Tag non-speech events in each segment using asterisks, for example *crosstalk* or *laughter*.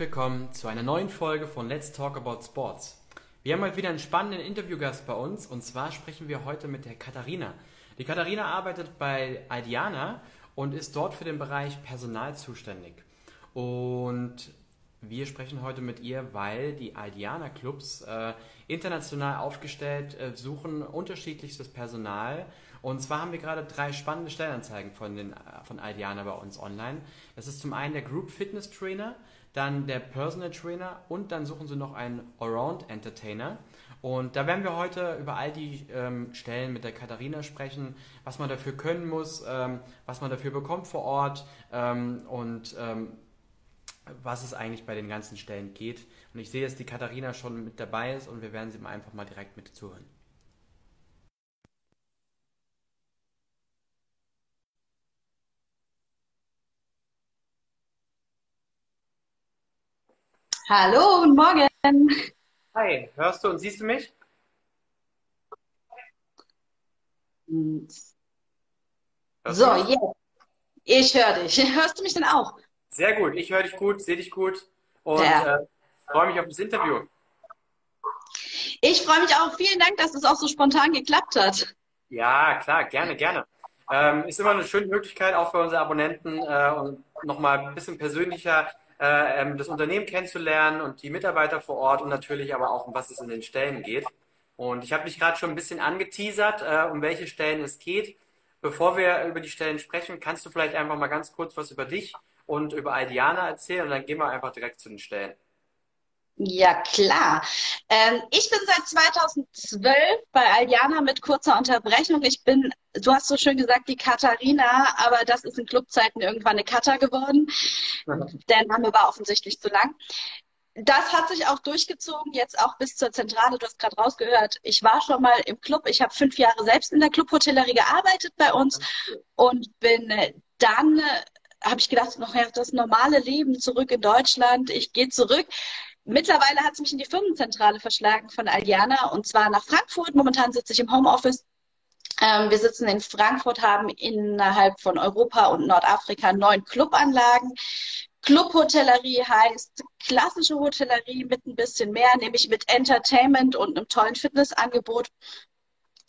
willkommen zu einer neuen Folge von Let's Talk About Sports. Wir haben heute wieder einen spannenden Interviewgast bei uns und zwar sprechen wir heute mit der Katharina. Die Katharina arbeitet bei Aldiana und ist dort für den Bereich Personal zuständig. Und wir sprechen heute mit ihr, weil die Aldiana Clubs äh, international aufgestellt äh, suchen unterschiedlichstes Personal. Und zwar haben wir gerade drei spannende Stellenanzeigen von, den, äh, von Aldiana bei uns online. Das ist zum einen der Group Fitness Trainer, dann der Personal Trainer und dann suchen sie noch einen Allround Entertainer. Und da werden wir heute über all die ähm, Stellen mit der Katharina sprechen, was man dafür können muss, ähm, was man dafür bekommt vor Ort ähm, und ähm, was es eigentlich bei den ganzen Stellen geht. Und ich sehe, dass die Katharina schon mit dabei ist und wir werden sie mal einfach mal direkt mit zuhören. Hallo, guten Morgen. Hi, hörst du und siehst du mich? Hörst So, jetzt. Ich höre dich. *laughs* Hörst du mich denn auch? Sehr gut, ich höre dich gut, sehe dich gut und Ja. äh, freue mich auf das Interview. Ich freue mich auch. Vielen Dank, dass es auch so spontan geklappt hat. Ja, klar, gerne, gerne. Ähm, ist immer eine schöne Möglichkeit, auch für unsere Abonnenten, äh, und nochmal ein bisschen persönlicher äh, ähm, das Unternehmen kennenzulernen und die Mitarbeiter vor Ort und natürlich aber auch, um was es in den Stellen geht. Und ich habe dich gerade schon ein bisschen angeteasert, äh, um welche Stellen es geht. Bevor wir über die Stellen sprechen, kannst du vielleicht einfach mal ganz kurz was über dich und über Aldiana erzählen und dann gehen wir einfach direkt zu den Stellen. Ja, klar. Ähm, ich bin seit 2012 bei Aljana mit kurzer Unterbrechung. Ich bin, du hast so schön gesagt, die Katharina, aber das ist in Clubzeiten irgendwann eine Kata geworden. Der Name war offensichtlich zu lang. Das hat sich auch durchgezogen, jetzt auch bis zur Zentrale. Du hast gerade rausgehört, ich war schon mal im Club. Ich habe fünf Jahre selbst in der Clubhotellerie gearbeitet bei uns und bin äh, dann, äh, habe ich gedacht, noch das normale Leben zurück in Deutschland. Ich gehe zurück. Mittlerweile hat es mich in die Firmenzentrale verschlagen von Aldiana und zwar nach Frankfurt. Momentan sitze ich im Homeoffice. Ähm, wir sitzen in Frankfurt, haben innerhalb von Europa und Nordafrika neun Clubanlagen. Clubhotellerie heißt klassische Hotellerie mit ein bisschen mehr, nämlich mit Entertainment und einem tollen Fitnessangebot.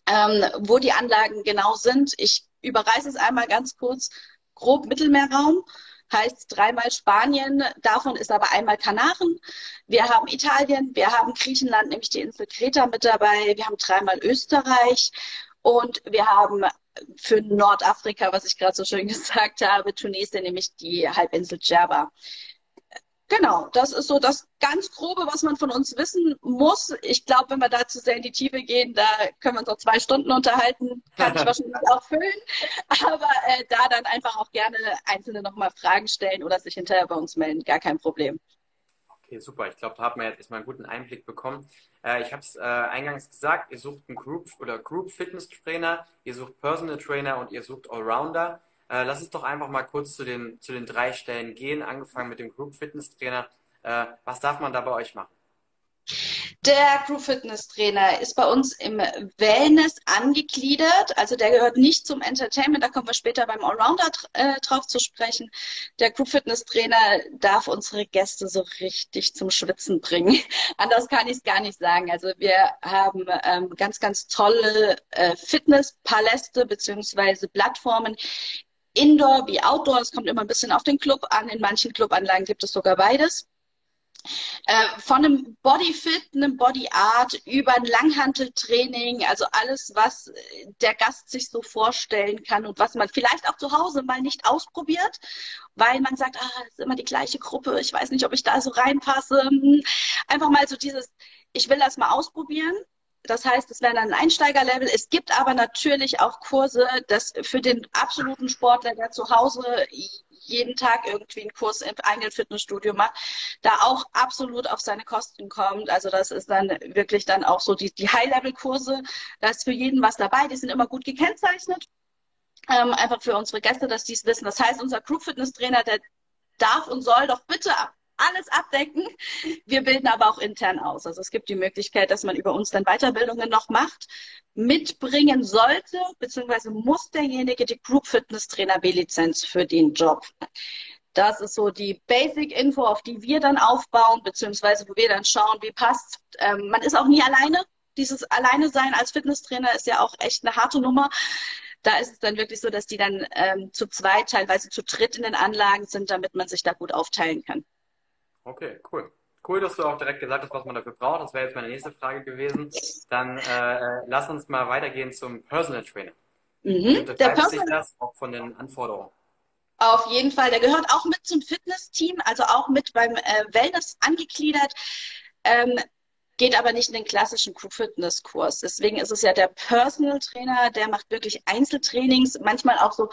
Ähm, wo die Anlagen genau sind, ich überreiße es einmal ganz kurz. Grob Mittelmeerraum heißt dreimal Spanien, davon ist aber einmal Kanaren. Wir haben Italien, wir haben Griechenland, nämlich die Insel Kreta mit dabei, wir haben dreimal Österreich und wir haben für Nordafrika, was ich gerade so schön *laughs* gesagt habe, Tunesien, nämlich die Halbinsel Djerba. Genau, das ist so das ganz Grobe, was man von uns wissen muss. Ich glaube, wenn wir da zu sehr in die Tiefe gehen, da können wir uns noch zwei Stunden unterhalten. Kann ich *laughs* wahrscheinlich auch füllen. Aber äh, da dann einfach auch gerne Einzelne nochmal Fragen stellen oder sich hinterher bei uns melden. Gar kein Problem. Okay, super. Ich glaube, da hat man jetzt erstmal einen guten Einblick bekommen. Äh, ich habe es äh, eingangs gesagt, ihr sucht einen Group oder Group Fitness Trainer, ihr sucht Personal Trainer und ihr sucht Allrounder. Äh, lass uns doch einfach mal kurz zu den, zu den drei Stellen gehen, angefangen mit dem Group Fitness Trainer. Äh, was darf man da bei euch machen? Der Crew Fitness Trainer ist bei uns im Wellness angegliedert. Also der gehört nicht zum Entertainment. Da kommen wir später beim Allrounder äh, drauf zu sprechen. Der Crew Fitness Trainer darf unsere Gäste so richtig zum Schwitzen bringen. *laughs* Anders kann ich es gar nicht sagen. Also wir haben ähm, ganz, ganz tolle äh, Fitnesspaläste beziehungsweise Plattformen. Indoor wie Outdoor. Es kommt immer ein bisschen auf den Club an. In manchen Clubanlagen gibt es sogar beides. Äh, von einem Bodyfit, einem Body Art über ein Langhanteltraining, also alles, was der Gast sich so vorstellen kann und was man vielleicht auch zu Hause mal nicht ausprobiert, weil man sagt, ah, das ist immer die gleiche Gruppe, ich weiß nicht, ob ich da so reinpasse. Hm. Einfach mal so dieses, ich will das mal ausprobieren. Das heißt, es wäre dann ein Einsteigerlevel. Es gibt aber natürlich auch Kurse, das für den absoluten Sportler, der zu Hause jeden Tag irgendwie einen Kurs im eigenen Fitnessstudio macht, da auch absolut auf seine Kosten kommt. Also das ist dann wirklich dann auch so die, die High-Level-Kurse. Da ist für jeden was dabei. Die sind immer gut gekennzeichnet. Ähm, einfach für unsere Gäste, dass die es wissen. Das heißt, unser Crew-Fitness-Trainer, der darf und soll doch bitte alles abdecken. Wir bilden aber auch intern aus. Also es gibt die Möglichkeit, dass man über uns dann Weiterbildungen noch macht. Mitbringen sollte, beziehungsweise muss derjenige die Group Fitness Trainer B-Lizenz für den Job. Das ist so die Basic-Info, auf die wir dann aufbauen, beziehungsweise wo wir dann schauen, wie passt. Ähm, man ist auch nie alleine. Dieses Alleine sein als Fitnesstrainer ist ja auch echt eine harte Nummer. Da ist es dann wirklich so, dass die dann ähm, zu zweit, teilweise zu dritt in den Anlagen sind, damit man sich da gut aufteilen kann. Okay, cool. Cool, dass du auch direkt gesagt hast, was man dafür braucht. Das wäre jetzt meine nächste Frage gewesen. Dann äh, äh lass uns mal weitergehen zum Personal Trainer. Mhm. Der Personal sich das auch von den Anforderungen? Auf jeden Fall. Der gehört auch mit zum Fitnessteam, also auch mit beim äh, Wellness angegliedert. Ähm, geht aber nicht in den klassischen Crew-Fitness-Kurs. Deswegen ist es ja der Personal Trainer, der macht wirklich Einzeltrainings, manchmal auch so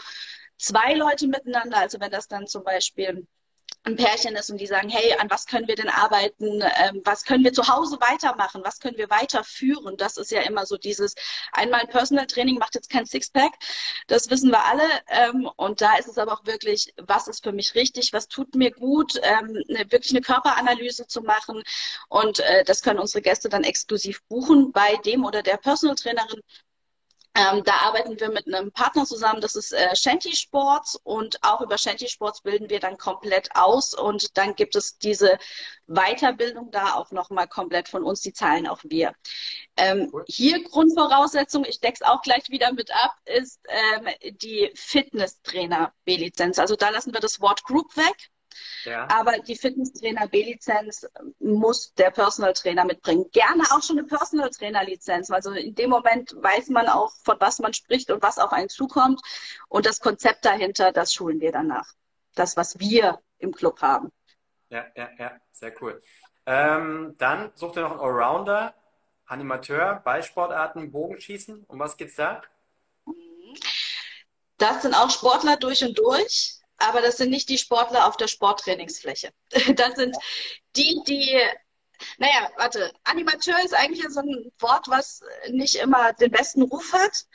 zwei Leute miteinander. Also wenn das dann zum Beispiel ein Pärchen ist und die sagen, hey, an was können wir denn arbeiten? Ähm, was können wir zu Hause weitermachen? Was können wir weiterführen? Das ist ja immer so dieses, einmal ein Personal Training macht jetzt kein Sixpack. Das wissen wir alle. Ähm, und da ist es aber auch wirklich, was ist für mich richtig? Was tut mir gut? Ähm, wirklich eine Körperanalyse zu machen. Und äh, das können unsere Gäste dann exklusiv buchen bei dem oder der Personal Trainerin. Ähm, da arbeiten wir mit einem Partner zusammen, das ist äh, Shanty Sports und auch über Shanty Sports bilden wir dann komplett aus und dann gibt es diese Weiterbildung da auch nochmal komplett von uns, die zahlen auch wir. Ähm, cool. Hier Grundvoraussetzung, ich deck's auch gleich wieder mit ab, ist ähm, die Fitnesstrainer B-Lizenz. Also da lassen wir das Wort Group weg. Ja. Aber die Fitnesstrainer B-Lizenz muss der Personal Trainer mitbringen. Gerne auch schon eine Personal Trainer Lizenz. Also in dem Moment weiß man auch, von was man spricht und was auf einen zukommt. Und das Konzept dahinter, das schulen wir danach. Das, was wir im Club haben. Ja, ja, ja, sehr cool. Ähm, dann sucht ihr noch einen Allrounder, Animateur, Ballsportarten, Bogenschießen. Um was geht's da? Das sind auch Sportler durch und durch aber das sind nicht die Sportler auf der Sporttrainingsfläche. *laughs* Das sind die, die, naja, warte, Animateur ist eigentlich so ein Wort, was nicht immer den besten Ruf hat.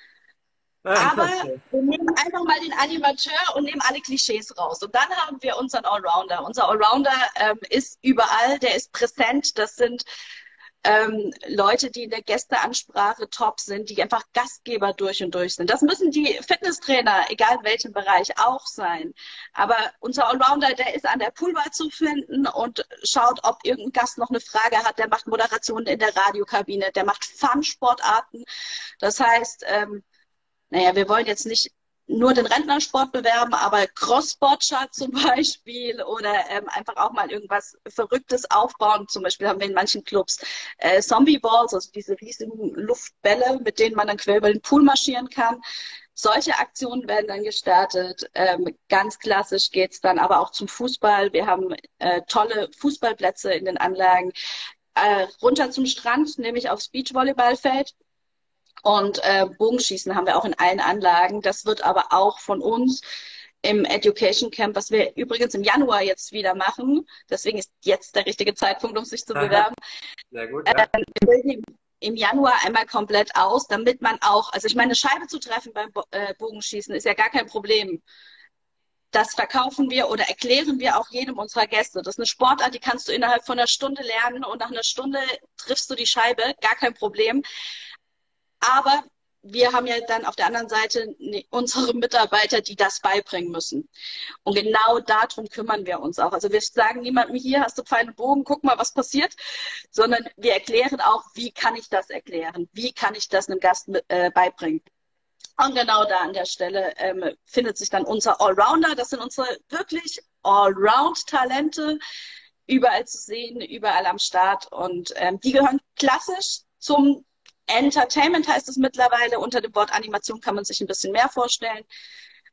Aber wir nehmen einfach mal den Animateur und nehmen alle Klischees raus. Und dann haben wir unseren Allrounder. Unser Allrounder ähm, ist überall, der ist präsent. Das sind ähm, Leute, die in der Gästeansprache top sind, die einfach Gastgeber durch und durch sind. Das müssen die Fitnesstrainer, egal in welchem Bereich, auch sein. Aber unser Allrounder, der ist an der Poolbar zu finden und schaut, ob irgendein Gast noch eine Frage hat. Der macht Moderationen in der Radiokabine, der macht Fun-Sportarten. Das heißt, ähm, naja, wir wollen jetzt nicht nur den Rentnersport bewerben, aber Crossboard-Chart zum *laughs* Beispiel oder ähm, einfach auch mal irgendwas Verrücktes aufbauen. Zum Beispiel haben wir in manchen Clubs äh, Zombie-Balls, also diese riesigen Luftbälle, mit denen man dann quer über den Pool marschieren kann. Solche Aktionen werden dann gestartet. Ähm, ganz klassisch geht's dann aber auch zum Fußball. Wir haben äh, tolle Fußballplätze in den Anlagen. Äh, runter zum Strand, nämlich aufs Beachvolleyballfeld. Und äh, Bogenschießen haben wir auch in allen Anlagen. Das wird aber auch von uns im Education Camp, was wir übrigens im Januar jetzt wieder machen. Deswegen ist jetzt der richtige Zeitpunkt, um sich zu bewerben. Sehr gut. Ja. Ähm, im Januar einmal komplett aus, damit man auch, also ich meine, eine Scheibe zu treffen beim äh, Bogenschießen ist ja gar kein Problem. Das verkaufen wir oder erklären wir auch jedem unserer Gäste. Das ist eine Sportart, die kannst du innerhalb von einer Stunde lernen und nach einer Stunde triffst du die Scheibe, gar kein Problem. Aber wir haben ja dann auf der anderen Seite unsere Mitarbeiter, die das beibringen müssen. Und genau darum kümmern wir uns auch. Also wir sagen niemandem hier, hast du Pfeil und Bogen, guck mal, was passiert, sondern wir erklären auch, wie kann ich das erklären? Wie kann ich das einem Gast mit, äh, beibringen? Und genau da an der Stelle ähm, findet sich dann unser Allrounder. Das sind unsere wirklich Allround-Talente, überall zu sehen, überall am Start. Und ähm, die gehören klassisch zum Entertainment heißt es mittlerweile. Unter dem Wort Animation kann man sich ein bisschen mehr vorstellen.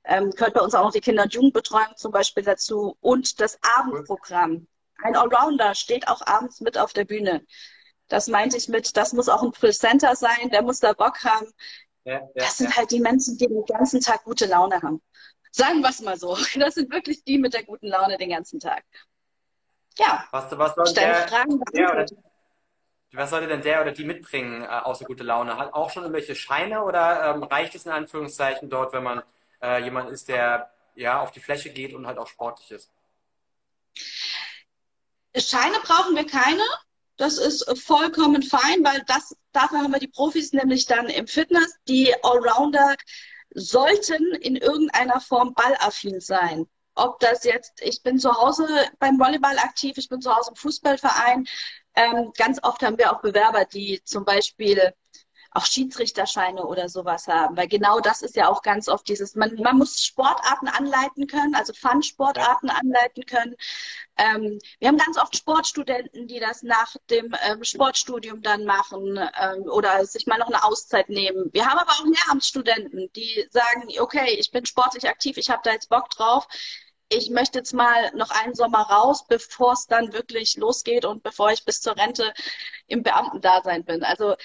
Ähm, gehört bei uns auch noch die Kinder- und Jugendbetreuung zum Beispiel dazu und das Abendprogramm. Ein Allrounder steht auch abends mit auf der Bühne. Das meinte ich mit, das muss auch ein Presenter sein, der muss da Bock haben. Ja, ja, das sind ja. halt die Menschen, die den ganzen Tag gute Laune haben. Sagen wir es mal so. Das sind wirklich die mit der guten Laune den ganzen Tag. Ja. Was, was soll der, Fragen der, was sollte denn der oder die mitbringen, äh, außer gute Laune? Hat auch schon irgendwelche Scheine oder ähm, reicht es in Anführungszeichen dort, wenn man äh, jemand ist, der ja auf die Fläche geht und halt auch sportlich ist? Scheine brauchen wir keine. Das ist vollkommen fein, weil das, dafür haben wir die Profis nämlich dann im Fitness. Die Allrounder sollten in irgendeiner Form ballaffin sein ob das jetzt, ich bin zu Hause beim Volleyball aktiv, ich bin zu Hause im Fußballverein. Ähm, ganz oft haben wir auch Bewerber, die zum Beispiel auch Schiedsrichterscheine oder sowas haben. Weil genau das ist ja auch ganz oft dieses, man, man muss Sportarten anleiten können, also Fun-Sportarten ja. anleiten können. Ähm, wir haben ganz oft Sportstudenten, die das nach dem ähm, Sportstudium dann machen ähm, oder sich mal noch eine Auszeit nehmen. Wir haben aber auch Lehramtsstudenten, die sagen, okay, ich bin sportlich aktiv, ich habe da jetzt Bock drauf ich möchte jetzt mal noch einen Sommer raus, bevor es dann wirklich losgeht und bevor ich bis zur Rente im Beamtendasein bin. Also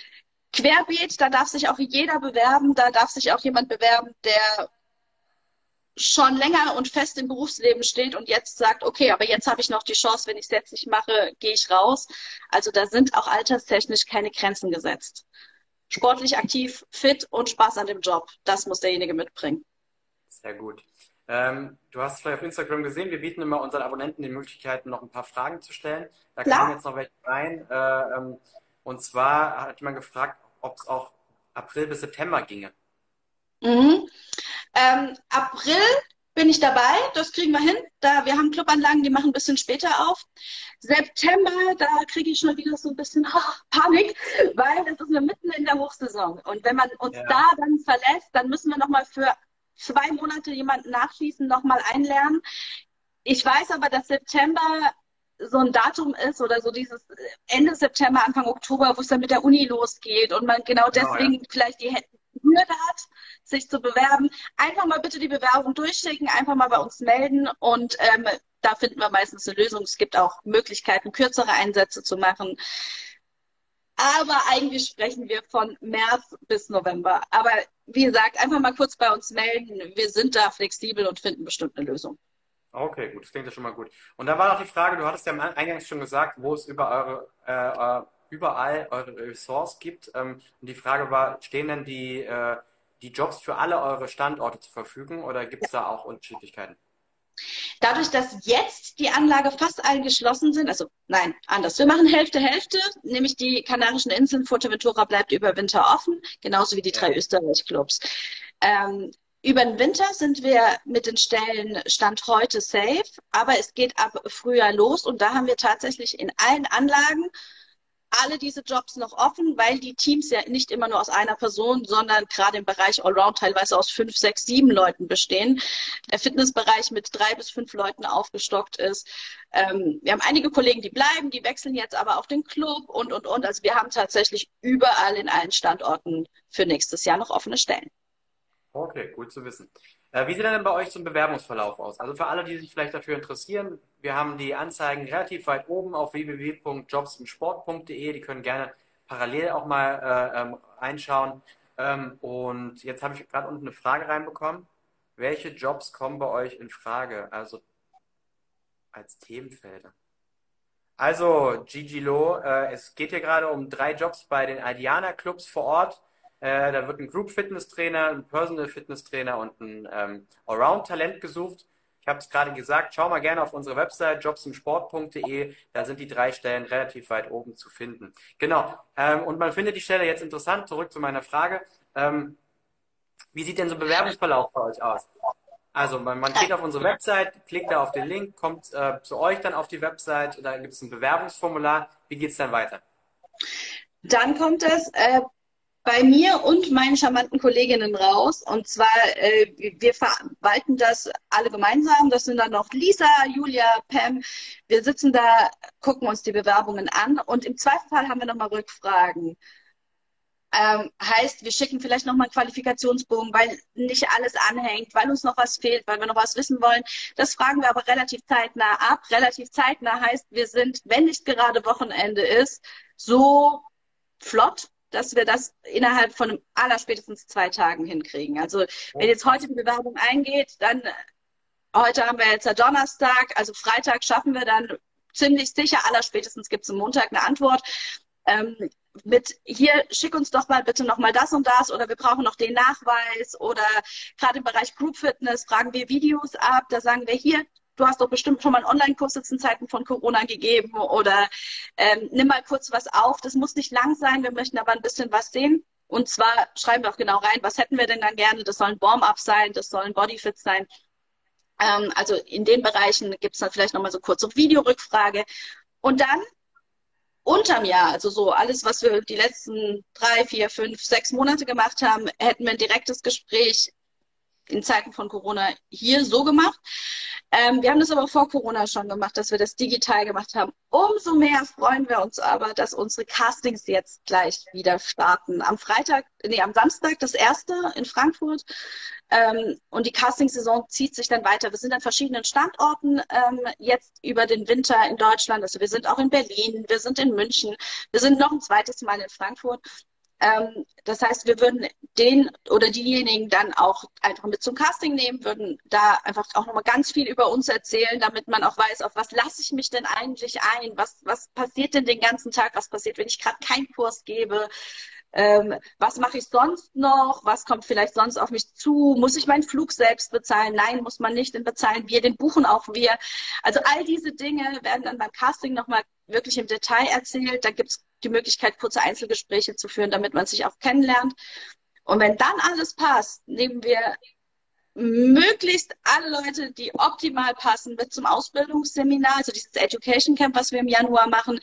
querbeet, da darf sich auch jeder bewerben, da darf sich auch jemand bewerben, der schon länger und fest im Berufsleben steht und jetzt sagt, okay, aber jetzt habe ich noch die Chance, wenn ich es jetzt nicht mache, gehe ich raus. Also da sind auch alterstechnisch keine Grenzen gesetzt. Sportlich aktiv, fit und Spaß an dem Job, das muss derjenige mitbringen. Sehr gut. Ähm, du hast vielleicht auf Instagram gesehen, wir bieten immer unseren Abonnenten die Möglichkeit, noch ein paar Fragen zu stellen. Da Klar. kamen jetzt noch welche rein. Äh, ähm, und zwar hat jemand gefragt, ob es auch April bis September ginge. Mhm. Ähm, April bin ich dabei, das kriegen wir hin. Da, wir haben Clubanlagen, die machen ein bisschen später auf. September, da kriege ich schon wieder so ein bisschen oh, Panik, weil das ist nur mitten in der Hochsaison. Und wenn man uns ja. da dann verlässt, dann müssen wir nochmal für zwei Monate jemanden nachschließen, nochmal einlernen. Ich weiß aber, dass September so ein Datum ist oder so dieses Ende September, Anfang Oktober, wo es dann mit der Uni losgeht und man genau, genau deswegen ja. vielleicht die Hürde hat, sich zu bewerben. Einfach mal bitte die Bewerbung durchschicken, einfach mal bei uns melden und ähm, da finden wir meistens eine Lösung. Es gibt auch Möglichkeiten, kürzere Einsätze zu machen. Aber eigentlich sprechen wir von März bis November. Aber wie gesagt, einfach mal kurz bei uns melden. Wir sind da flexibel und finden bestimmt eine Lösung. Okay, gut, das klingt ja schon mal gut. Und da war noch die Frage, du hattest ja eingangs schon gesagt, wo es über eure, äh, überall eure Ressorts gibt. Ähm, und die Frage war, stehen denn die, äh, die Jobs für alle eure Standorte zur Verfügung oder gibt es da auch Unterschiedlichkeiten? Dadurch, dass jetzt die Anlage fast alle geschlossen sind, also nein, anders. Wir machen Hälfte, Hälfte, nämlich die Kanarischen Inseln, Fuerteventura bleibt über Winter offen, genauso wie die drei Österreich-Clubs. Ähm, über den Winter sind wir mit den Stellen Stand heute safe, aber es geht ab Frühjahr los und da haben wir tatsächlich in allen Anlagen alle diese Jobs noch offen, weil die Teams ja nicht immer nur aus einer Person, sondern gerade im Bereich Allround teilweise aus fünf, sechs, sieben Leuten bestehen. Der Fitnessbereich mit drei bis fünf Leuten aufgestockt ist. Ähm, wir haben einige Kollegen, die bleiben, die wechseln jetzt aber auf den Club und, und, und. Also wir haben tatsächlich überall in allen Standorten für nächstes Jahr noch offene Stellen. Okay, gut zu wissen. Äh, wie sieht denn bei euch ein Bewerbungsverlauf aus? Also für alle, die sich vielleicht dafür interessieren, wir haben die Anzeigen relativ weit oben auf www.jobsimsport.de. Die können gerne parallel auch mal äh, ähm, einschauen. Ähm, und jetzt habe ich gerade unten eine Frage reinbekommen. Welche Jobs kommen bei euch in Frage? Also als Themenfelder. Also, Gigi Lo, äh, es geht hier gerade um drei Jobs bei den Aldiana Clubs vor Ort. Äh, da wird ein Group Fitness Trainer, ein Personal Fitness Trainer und ein ähm, Allround Talent gesucht. Ich habe es gerade gesagt, schau mal gerne auf unsere Website jobsimsport.de. Da sind die drei Stellen relativ weit oben zu finden. Genau. Ähm, und man findet die Stelle jetzt interessant. Zurück zu meiner Frage. Ähm, wie sieht denn so ein Bewerbungsverlauf bei euch aus? Also man, man geht auf unsere Website, klickt da auf den Link, kommt äh, zu euch dann auf die Website, da gibt es ein Bewerbungsformular. Wie geht es dann weiter? Dann kommt es äh, bei mir und meinen charmanten Kolleginnen raus. Und zwar, äh, wir verwalten das alle gemeinsam. Das sind dann noch Lisa, Julia, Pam. Wir sitzen da, gucken uns die Bewerbungen an und im Zweifelsfall haben wir nochmal Rückfragen. Ähm, heißt, wir schicken vielleicht nochmal einen Qualifikationsbogen, weil nicht alles anhängt, weil uns noch was fehlt, weil wir noch was wissen wollen. Das fragen wir aber relativ zeitnah ab. Relativ zeitnah heißt, wir sind, wenn nicht gerade Wochenende ist, so flott, dass wir das innerhalb von allerspätestens zwei Tagen hinkriegen. Also wenn jetzt heute die Bewerbung eingeht, dann heute haben wir jetzt ja Donnerstag, also Freitag schaffen wir dann ziemlich sicher, allerspätestens gibt es am Montag eine Antwort. Ähm, mit hier, schick uns doch mal bitte nochmal das und das oder wir brauchen noch den Nachweis oder gerade im Bereich Group Fitness fragen wir Videos ab, da sagen wir hier, du hast doch bestimmt schon mal einen Online-Kurs jetzt in Zeiten von Corona gegeben oder ähm, nimm mal kurz was auf. Das muss nicht lang sein, wir möchten aber ein bisschen was sehen. Und zwar schreiben wir auch genau rein, was hätten wir denn dann gerne? Das sollen Warm-up sein, das sollen Bodyfits sein. Ähm, also in den Bereichen gibt es dann vielleicht nochmal so kurze Videorückfrage. Und dann unterm Jahr, also so alles, was wir die letzten drei, vier, fünf, sechs Monate gemacht haben, hätten wir ein direktes Gespräch in Zeiten von Corona hier so gemacht. Ähm, wir haben das aber vor Corona schon gemacht, dass wir das digital gemacht haben. Umso mehr freuen wir uns aber, dass unsere Castings jetzt gleich wieder starten. Am Freitag, nee, am Samstag das erste in Frankfurt. Ähm, und die Casting-Saison zieht sich dann weiter. Wir sind an verschiedenen Standorten ähm, jetzt über den Winter in Deutschland. Also wir sind auch in Berlin, wir sind in München, wir sind noch ein zweites Mal in Frankfurt. Ähm, das heißt, wir würden den oder diejenigen dann auch einfach mit zum Casting nehmen, würden da einfach auch nochmal ganz viel über uns erzählen, damit man auch weiß, auf was lasse ich mich denn eigentlich ein, was, was passiert denn den ganzen Tag, was passiert, wenn ich gerade keinen Kurs gebe, ähm, was mache ich sonst noch, was kommt vielleicht sonst auf mich zu, muss ich meinen Flug selbst bezahlen, nein, muss man nicht den bezahlen, wir den buchen auch wir. Also all diese Dinge werden dann beim Casting nochmal wirklich im Detail erzählt, da gibt es die Möglichkeit, kurze Einzelgespräche zu führen, damit man sich auch kennenlernt. Und wenn dann alles passt, nehmen wir möglichst alle Leute, die optimal passen, mit zum Ausbildungsseminar, also dieses Education Camp, was wir im Januar machen,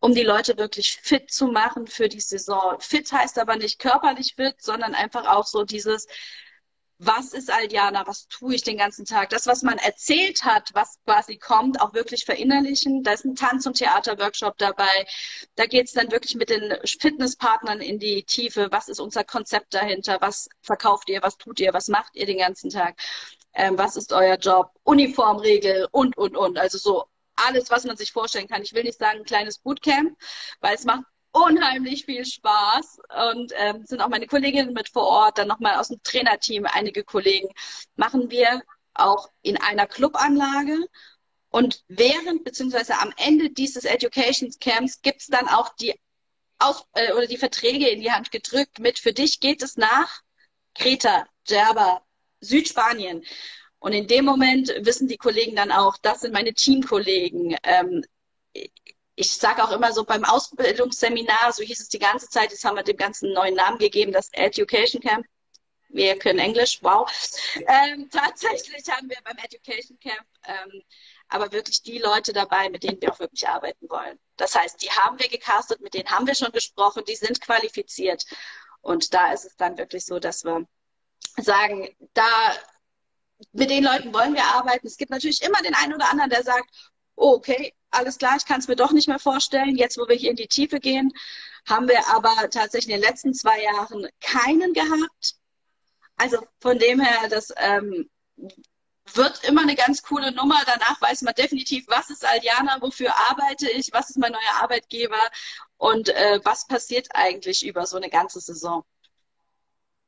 um die Leute wirklich fit zu machen für die Saison. Fit heißt aber nicht körperlich fit, sondern einfach auch so dieses, was ist Aldiana, was tue ich den ganzen Tag, das, was man erzählt hat, was quasi kommt, auch wirklich verinnerlichen. Da ist ein Tanz- und Theaterworkshop dabei. Da geht es dann wirklich mit den Fitnesspartnern in die Tiefe. Was ist unser Konzept dahinter? Was verkauft ihr? Was tut ihr? Was macht ihr den ganzen Tag? Ähm, was ist euer Job? Uniformregel und, und, und. Also so alles, was man sich vorstellen kann. Ich will nicht sagen ein kleines Bootcamp, weil es macht unheimlich viel Spaß und ähm, sind auch meine Kolleginnen mit vor Ort, dann nochmal aus dem Trainerteam einige Kollegen, machen wir auch in einer Clubanlage. Und während beziehungsweise am Ende dieses Education Camps gibt's dann auch die Aus äh, oder die Verträge in die Hand gedrückt mit für dich geht es nach Kreta, Djerba, Südspanien. Und in dem Moment wissen die Kollegen dann auch, das sind meine Teamkollegen. Ähm, ich sage auch immer so beim Ausbildungsseminar, so hieß es die ganze Zeit, jetzt haben wir dem ganzen neuen Namen gegeben, das Education Camp. Wir können Englisch, wow. Ähm, tatsächlich haben wir beim Education Camp ähm, aber wirklich die Leute dabei, mit denen wir auch wirklich arbeiten wollen. Das heißt, die haben wir gecastet, mit denen haben wir schon gesprochen, die sind qualifiziert. Und da ist es dann wirklich so, dass wir sagen, da mit den Leuten wollen wir arbeiten. Es gibt natürlich immer den einen oder anderen, der sagt, oh, okay, alles klar, ich kann es mir doch nicht mehr vorstellen. Jetzt, wo wir hier in die Tiefe gehen, haben wir aber tatsächlich in den letzten zwei Jahren keinen gehabt. Also von dem her, das ähm, wird immer eine ganz coole Nummer. Danach weiß man definitiv, was ist Aldiana, wofür arbeite ich, was ist mein neuer Arbeitgeber und äh, was passiert eigentlich über so eine ganze Saison.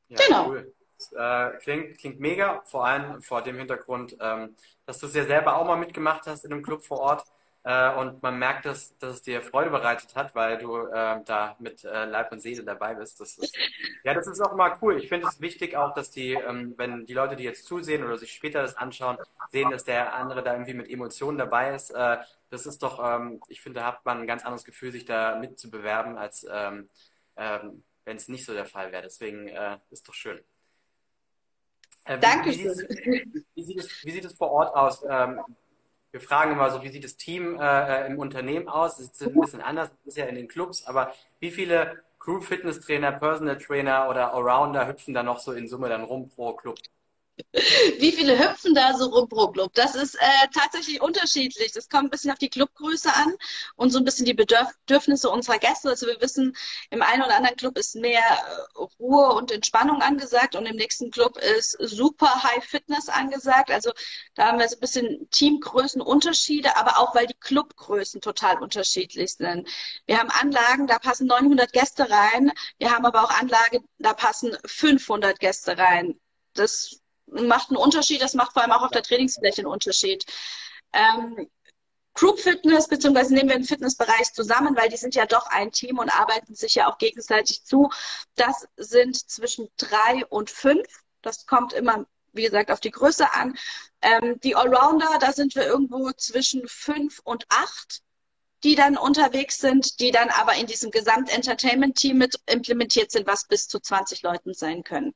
Ja, genau. Cool. Äh, klingt, klingt mega, vor allem vor dem Hintergrund, ähm, dass du es ja selber auch mal mitgemacht hast in einem Club vor Ort. Äh, und man merkt, dass, dass es dir Freude bereitet hat, weil du äh, da mit äh, Leib und Seele dabei bist. Das ist, ja, das ist auch mal cool. Ich finde es wichtig auch, dass die, ähm, wenn die Leute, die jetzt zusehen oder sich später das anschauen, sehen, dass der andere da irgendwie mit Emotionen dabei ist. Äh, das ist doch, ähm, ich finde, da hat man ein ganz anderes Gefühl, sich da mitzubewerben, als ähm, ähm, wenn es nicht so der Fall wäre. Deswegen äh, ist doch schön. Äh, Danke. Wie, wie, wie, sieht es, wie sieht es vor Ort aus? Ähm, wir fragen immer so, wie sieht das Team äh, äh im Unternehmen aus? Es ist ein bisschen anders, das ist ja in den Clubs, aber wie viele Group Fitness Trainer, Personal Trainer oder Allrounder hüpfen da noch so in Summe dann rum pro Club? Wie viele hüpfen da so rum pro Club? Das ist äh, tatsächlich unterschiedlich. Das kommt ein bisschen auf die Clubgröße an und so ein bisschen die Bedürfnisse unserer Gäste. Also wir wissen, im einen oder anderen Club ist mehr äh, Ruhe und Entspannung angesagt und im nächsten Club ist super High Fitness angesagt. Also da haben wir so ein bisschen Teamgrößenunterschiede, aber auch weil die Clubgrößen total unterschiedlich sind. Wir haben Anlagen, da passen 900 Gäste rein. Wir haben aber auch Anlagen, da passen 500 Gäste rein. Das macht einen Unterschied. Das macht vor allem auch auf der Trainingsfläche einen Unterschied. Ähm, Group Fitness, beziehungsweise nehmen wir den Fitnessbereich zusammen, weil die sind ja doch ein Team und arbeiten sich ja auch gegenseitig zu. Das sind zwischen drei und fünf. Das kommt immer, wie gesagt, auf die Größe an. Ähm, die Allrounder, da sind wir irgendwo zwischen fünf und acht, die dann unterwegs sind, die dann aber in diesem Gesamt-Entertainment-Team mit implementiert sind, was bis zu 20 Leuten sein können.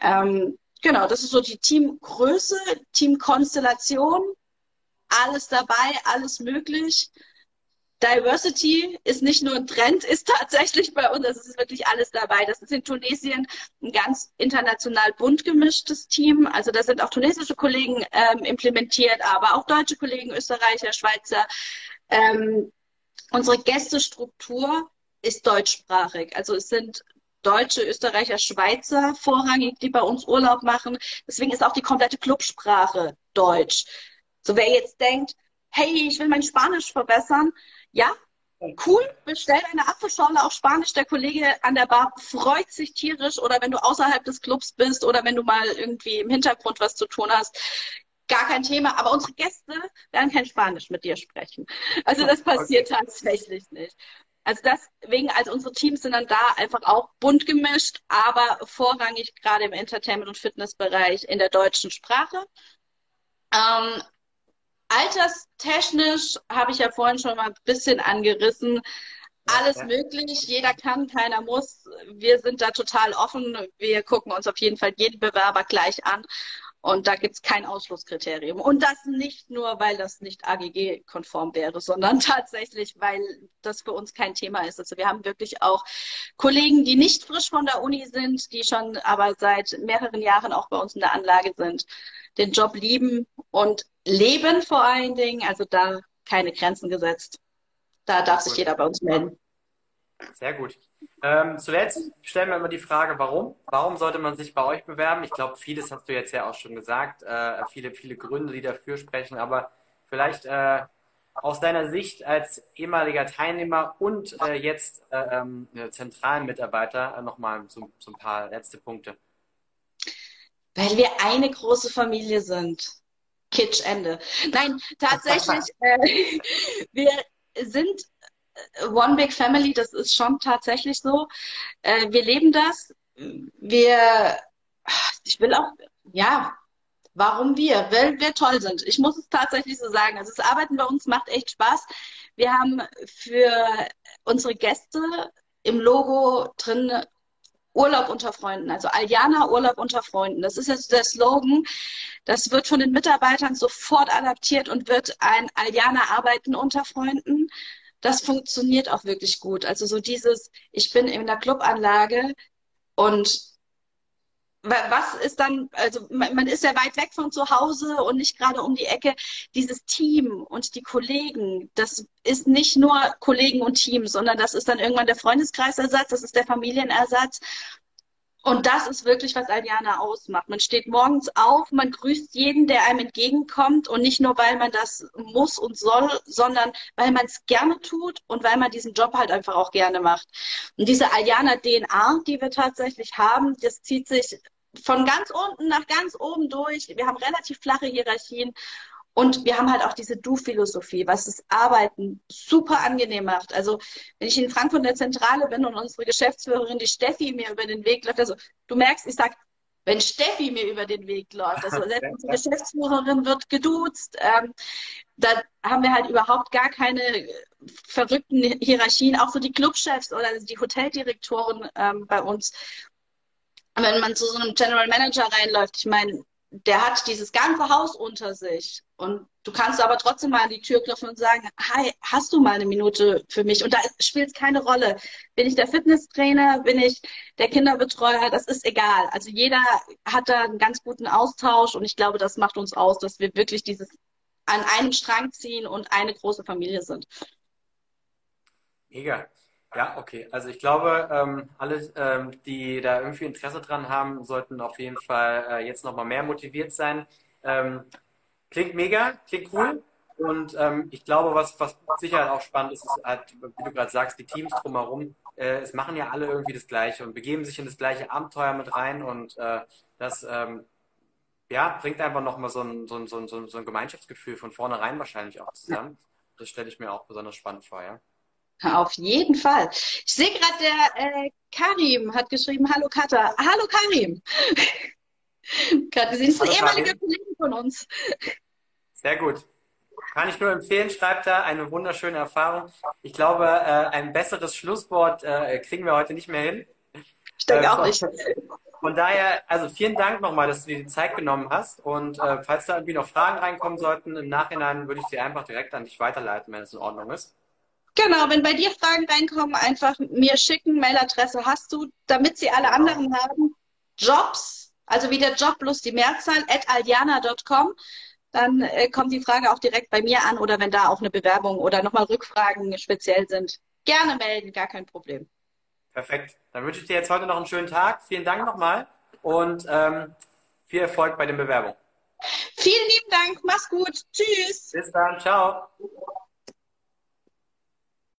Ähm, genau, das ist so die Teamgröße, Teamkonstellation, alles dabei, alles möglich. Diversity ist nicht nur ein Trend, ist tatsächlich bei uns, es ist wirklich alles dabei. Das ist in Tunesien ein ganz international bunt gemischtes Team. Also da sind auch tunesische Kollegen ähm, implementiert, aber auch deutsche Kollegen, Österreicher, Schweizer. Ähm, unsere Gästestruktur ist deutschsprachig. Also es sind Deutsche, Österreicher, Schweizer vorrangig, die bei uns Urlaub machen. Deswegen ist auch die komplette Clubsprache Deutsch. So wer jetzt denkt, hey, ich will mein Spanisch verbessern, ja, cool, bestell eine Apfelschorle auf Spanisch. Der Kollege an der Bar freut sich tierisch oder wenn du außerhalb des Clubs bist oder wenn du mal irgendwie im Hintergrund was zu tun hast. Gar kein Thema, aber unsere Gäste werden kein Spanisch mit dir sprechen. Also das passiert okay. tatsächlich nicht. Also deswegen, also unsere Teams sind dann da einfach auch bunt gemischt, aber vorrangig gerade im Entertainment- und Fitnessbereich in der deutschen Sprache. Ähm, Alterstechnisch habe ich ja vorhin schon mal ein bisschen angerissen. Alles ja. möglich, jeder kann, keiner muss. Wir sind da total offen. Wir gucken uns auf jeden Fall jeden Bewerber gleich an. Und da gibt es kein Ausschlusskriterium. Und das nicht nur, weil das nicht AGG-konform wäre, sondern *laughs* tatsächlich, weil das für uns kein Thema ist. Also wir haben wirklich auch Kollegen, die nicht frisch von der Uni sind, die schon aber seit mehreren Jahren auch bei uns in der Anlage sind, den Job lieben und leben vor allen Dingen. Also da keine Grenzen gesetzt. Da darf sich jeder bei uns melden. Sehr gut. Ähm, zuletzt stellen wir immer die Frage, warum? Warum sollte man sich bei euch bewerben? Ich glaube, vieles hast du jetzt ja auch schon gesagt, äh, viele, viele Gründe, die dafür sprechen, aber vielleicht äh, aus deiner Sicht als ehemaliger Teilnehmer und äh, jetzt äh, ähm, zentralen Mitarbeiter äh, nochmal so, so ein paar letzte Punkte. Weil wir eine große Familie sind. Kitsch, Ende. Nein, tatsächlich, äh, *laughs* wir sind äh, One Big Family, das ist schon tatsächlich so. Äh, wir leben das. Wir, ich will auch, ja, warum wir? Weil wir toll sind. Ich muss es tatsächlich so sagen. Also das Arbeiten bei uns macht echt Spaß. Wir haben für unsere Gäste im Logo drin Urlaub unter Freunden, also Aljana Urlaub unter Freunden. Das ist jetzt der Slogan. Das wird von den Mitarbeitern sofort adaptiert und wird ein Aljana Arbeiten unter Freunden. Das funktioniert auch wirklich gut. Also so dieses, ich bin in der Clubanlage und was ist dann, also man ist ja weit weg von zu Hause und nicht gerade um die Ecke. Dieses Team und die Kollegen, das ist nicht nur Kollegen und Team, sondern das ist dann irgendwann der Freundeskreisersatz, das ist der Familienersatz. Und das ist wirklich, was Aljana ausmacht. Man steht morgens auf, man grüßt jeden, der einem entgegenkommt und nicht nur, weil man das muss und soll, sondern weil man es gerne tut und weil man diesen Job halt einfach auch gerne macht. Und diese Aljana DNA, die wir tatsächlich haben, das zieht sich von ganz unten nach ganz oben durch. Wir haben relativ flache Hierarchien und wir haben halt auch diese Du-Philosophie, was das Arbeiten super angenehm macht. Also wenn ich in Frankfurt in der Zentrale bin und unsere Geschäftsführerin, die Steffi, mir über den Weg läuft, also du merkst, ich sag, wenn Steffi mir über den Weg läuft, also selbst *laughs* unsere Geschäftsführerin wird geduzt, ähm, da haben wir halt überhaupt gar keine verrückten Hierarchien, auch so die Clubchefs oder die Hoteldirektoren ähm, bei uns. Wenn man zu so einem General Manager reinläuft, ich meine, der hat dieses ganze Haus unter sich. Und du kannst aber trotzdem mal an die Tür klopfen und sagen, hi, hast du mal eine Minute für mich? Und da spielt es keine Rolle. Bin ich der Fitnesstrainer? Bin ich der Kinderbetreuer? Das ist egal. Also jeder hat da einen ganz guten Austausch und ich glaube, das macht uns aus, dass wir wirklich dieses an einem Strang ziehen und eine große Familie sind. Mega. Ja, okay. Also ich glaube, ähm, alle, ähm, die da irgendwie Interesse dran haben, sollten auf jeden Fall äh, jetzt nochmal mehr motiviert sein. Ähm, klingt mega, klingt cool. Und ähm, ich glaube, was, was sicher auch spannend ist, ist halt, wie du gerade sagst, die Teams drumherum. Äh, es machen ja alle irgendwie das Gleiche und begeben sich in das gleiche Abenteuer mit rein. Und äh, das ähm, ja, bringt einfach nochmal so ein, so, ein, so, ein, so ein Gemeinschaftsgefühl von vornherein wahrscheinlich auch zusammen. Das stelle ich mir auch besonders spannend vor, ja. Auf jeden Fall. Ich sehe gerade, der äh, Karim hat geschrieben, hallo Katha. Hallo Karim. *laughs* Sie ist ein ehemaliger Kollege von uns. Sehr gut. Kann ich nur empfehlen, schreibt da eine wunderschöne Erfahrung. Ich glaube, äh, ein besseres Schlusswort äh, kriegen wir heute nicht mehr hin. Ich denke äh, auch nicht. Von daher, also vielen Dank nochmal, dass du dir die Zeit genommen hast. Und äh, falls da irgendwie noch Fragen reinkommen sollten, im Nachhinein würde ich die einfach direkt an dich weiterleiten, wenn es in Ordnung ist. Genau, wenn bei dir Fragen reinkommen, einfach mir schicken. Mailadresse hast du, damit sie alle genau. anderen haben. Jobs, also wie der Job plus die Mehrzahl, at aldiana.com. Dann äh, kommt die Frage auch direkt bei mir an oder wenn da auch eine Bewerbung oder nochmal Rückfragen speziell sind, gerne melden, gar kein Problem. Perfekt. Dann wünsche ich dir jetzt heute noch einen schönen Tag. Vielen Dank nochmal und ähm, viel Erfolg bei den Bewerbungen. Vielen lieben Dank. Mach's gut. Tschüss. Bis dann. Ciao.